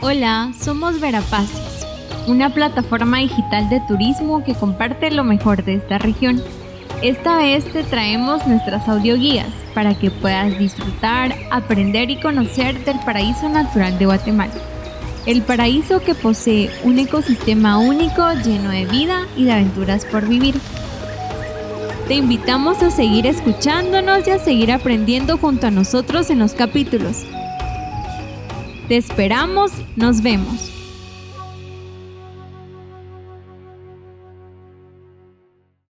Hola, somos Verapaces, una plataforma digital de turismo que comparte lo mejor de esta región. Esta vez te traemos nuestras audioguías para que puedas disfrutar, aprender y conocer del paraíso natural de Guatemala. El paraíso que posee un ecosistema único lleno de vida y de aventuras por vivir. Te invitamos a seguir escuchándonos y a seguir aprendiendo junto a nosotros en los capítulos. Te esperamos, nos vemos.